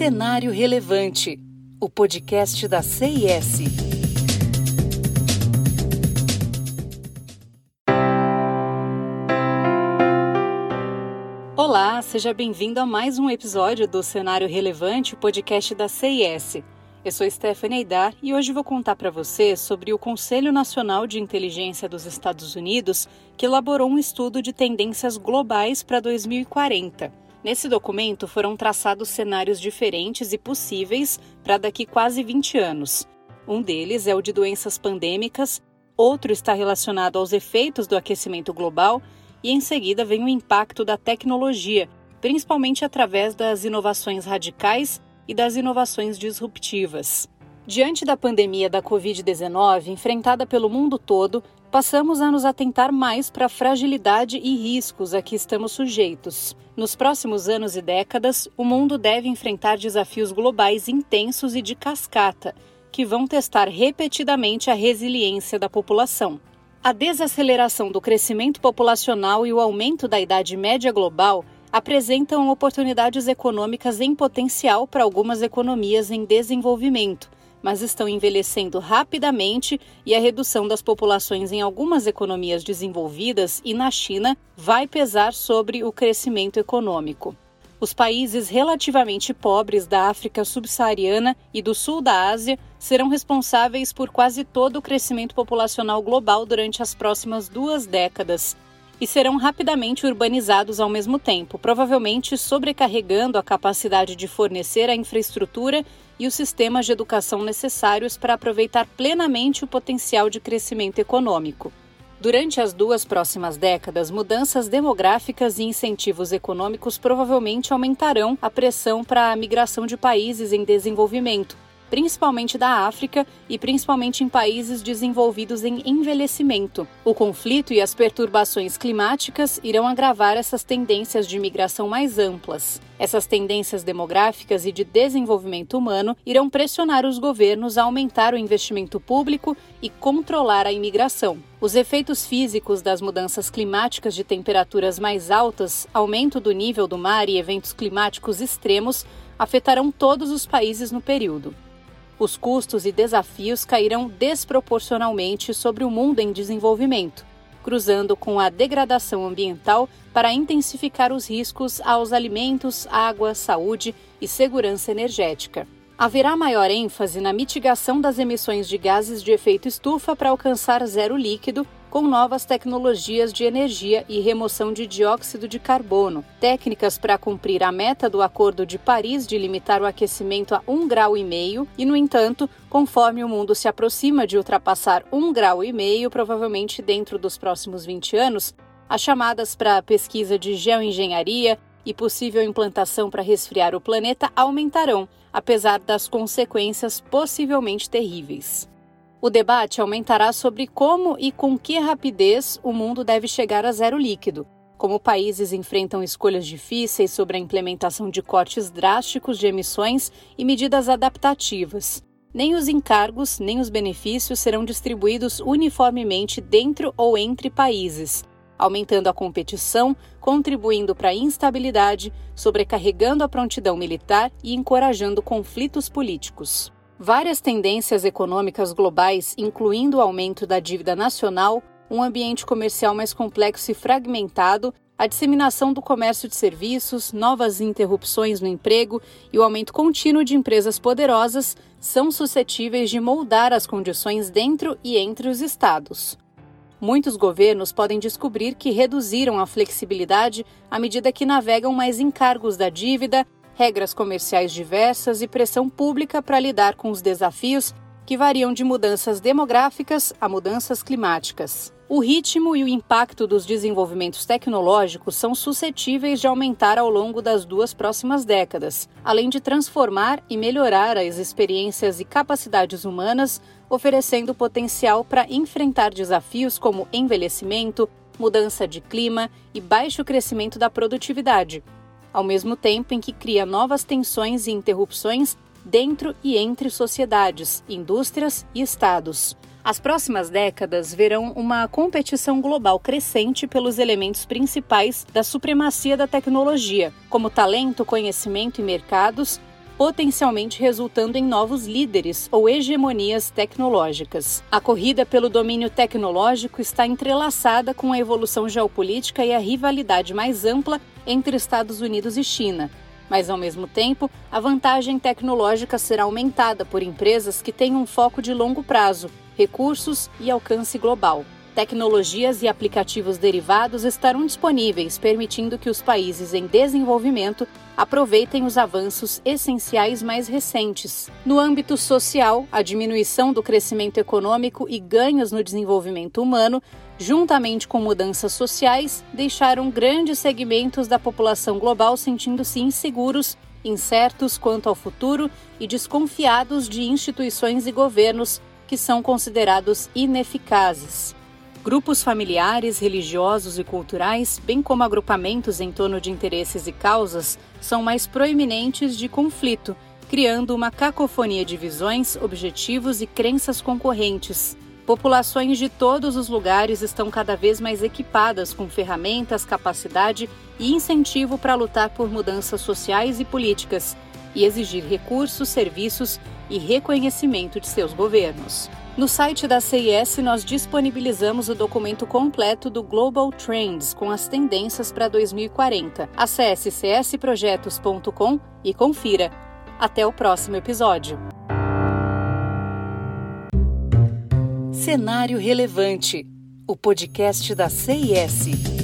Cenário Relevante, o podcast da CIS. Olá, seja bem-vindo a mais um episódio do Cenário Relevante, o podcast da CIS. Eu sou Stephanie Aidar e hoje vou contar para você sobre o Conselho Nacional de Inteligência dos Estados Unidos, que elaborou um estudo de tendências globais para 2040. Nesse documento foram traçados cenários diferentes e possíveis para daqui quase 20 anos. Um deles é o de doenças pandêmicas, outro está relacionado aos efeitos do aquecimento global e em seguida vem o impacto da tecnologia, principalmente através das inovações radicais e das inovações disruptivas. Diante da pandemia da Covid-19 enfrentada pelo mundo todo, passamos a nos atentar mais para a fragilidade e riscos a que estamos sujeitos. Nos próximos anos e décadas, o mundo deve enfrentar desafios globais intensos e de cascata, que vão testar repetidamente a resiliência da população. A desaceleração do crescimento populacional e o aumento da idade média global apresentam oportunidades econômicas em potencial para algumas economias em desenvolvimento, mas estão envelhecendo rapidamente e a redução das populações em algumas economias desenvolvidas e na China vai pesar sobre o crescimento econômico. Os países relativamente pobres da África subsaariana e do sul da Ásia serão responsáveis por quase todo o crescimento populacional global durante as próximas duas décadas, e serão rapidamente urbanizados ao mesmo tempo, provavelmente sobrecarregando a capacidade de fornecer a infraestrutura e os sistemas de educação necessários para aproveitar plenamente o potencial de crescimento econômico. Durante as duas próximas décadas, mudanças demográficas e incentivos econômicos provavelmente aumentarão a pressão para a migração de países em desenvolvimento, principalmente da África e principalmente em países desenvolvidos em envelhecimento. O conflito e as perturbações climáticas irão agravar essas tendências de migração mais amplas. Essas tendências demográficas e de desenvolvimento humano irão pressionar os governos a aumentar o investimento público e controlar a imigração. Os efeitos físicos das mudanças climáticas de temperaturas mais altas, aumento do nível do mar e eventos climáticos extremos afetarão todos os países no período os custos e desafios cairão desproporcionalmente sobre o mundo em desenvolvimento, cruzando com a degradação ambiental para intensificar os riscos aos alimentos, água, saúde e segurança energética. Haverá maior ênfase na mitigação das emissões de gases de efeito estufa para alcançar zero líquido com novas tecnologias de energia e remoção de dióxido de carbono, técnicas para cumprir a meta do Acordo de Paris de limitar o aquecimento a 1,5 grau e meio, e no entanto, conforme o mundo se aproxima de ultrapassar 1,5 grau e meio, provavelmente dentro dos próximos 20 anos, as chamadas para pesquisa de geoengenharia e possível implantação para resfriar o planeta aumentarão, apesar das consequências possivelmente terríveis. O debate aumentará sobre como e com que rapidez o mundo deve chegar a zero líquido, como países enfrentam escolhas difíceis sobre a implementação de cortes drásticos de emissões e medidas adaptativas. Nem os encargos nem os benefícios serão distribuídos uniformemente dentro ou entre países, aumentando a competição, contribuindo para a instabilidade, sobrecarregando a prontidão militar e encorajando conflitos políticos. Várias tendências econômicas globais, incluindo o aumento da dívida nacional, um ambiente comercial mais complexo e fragmentado, a disseminação do comércio de serviços, novas interrupções no emprego e o aumento contínuo de empresas poderosas são suscetíveis de moldar as condições dentro e entre os estados. Muitos governos podem descobrir que reduziram a flexibilidade à medida que navegam mais encargos da dívida regras comerciais diversas e pressão pública para lidar com os desafios que variam de mudanças demográficas a mudanças climáticas. O ritmo e o impacto dos desenvolvimentos tecnológicos são suscetíveis de aumentar ao longo das duas próximas décadas, além de transformar e melhorar as experiências e capacidades humanas, oferecendo potencial para enfrentar desafios como envelhecimento, mudança de clima e baixo crescimento da produtividade, ao mesmo tempo em que cria novas tensões e interrupções dentro e entre sociedades, indústrias e estados. As próximas décadas verão uma competição global crescente pelos elementos principais da supremacia da tecnologia, como talento, conhecimento e mercados, potencialmente resultando em novos líderes ou hegemonias tecnológicas. A corrida pelo domínio tecnológico está entrelaçada com a evolução geopolítica e a rivalidade mais ampla entre Estados Unidos e China. Mas, ao mesmo tempo, a vantagem tecnológica será aumentada por empresas que têm um foco de longo prazo, recursos e alcance global. Tecnologias e aplicativos derivados estarão disponíveis, permitindo que os países em desenvolvimento aproveitem os avanços essenciais mais recentes. No âmbito social, a diminuição do crescimento econômico e ganhos no desenvolvimento humano, juntamente com mudanças sociais, deixaram grandes segmentos da população global sentindo-se inseguros, incertos quanto ao futuro e desconfiados de instituições e governos que são considerados ineficazes. Grupos familiares, religiosos e culturais, bem como agrupamentos em torno de interesses e causas, são mais proeminentes de conflito, criando uma cacofonia de visões, objetivos e crenças concorrentes. Populações de todos os lugares estão cada vez mais equipadas com ferramentas, capacidade e incentivo para lutar por mudanças sociais e políticas e exigir recursos, serviços e reconhecimento de seus governos. No site da CIS, nós disponibilizamos o documento completo do Global Trends com as tendências para 2040. Acesse csprojetos.com e confira. Até o próximo episódio. Cenário Relevante o podcast da CIS.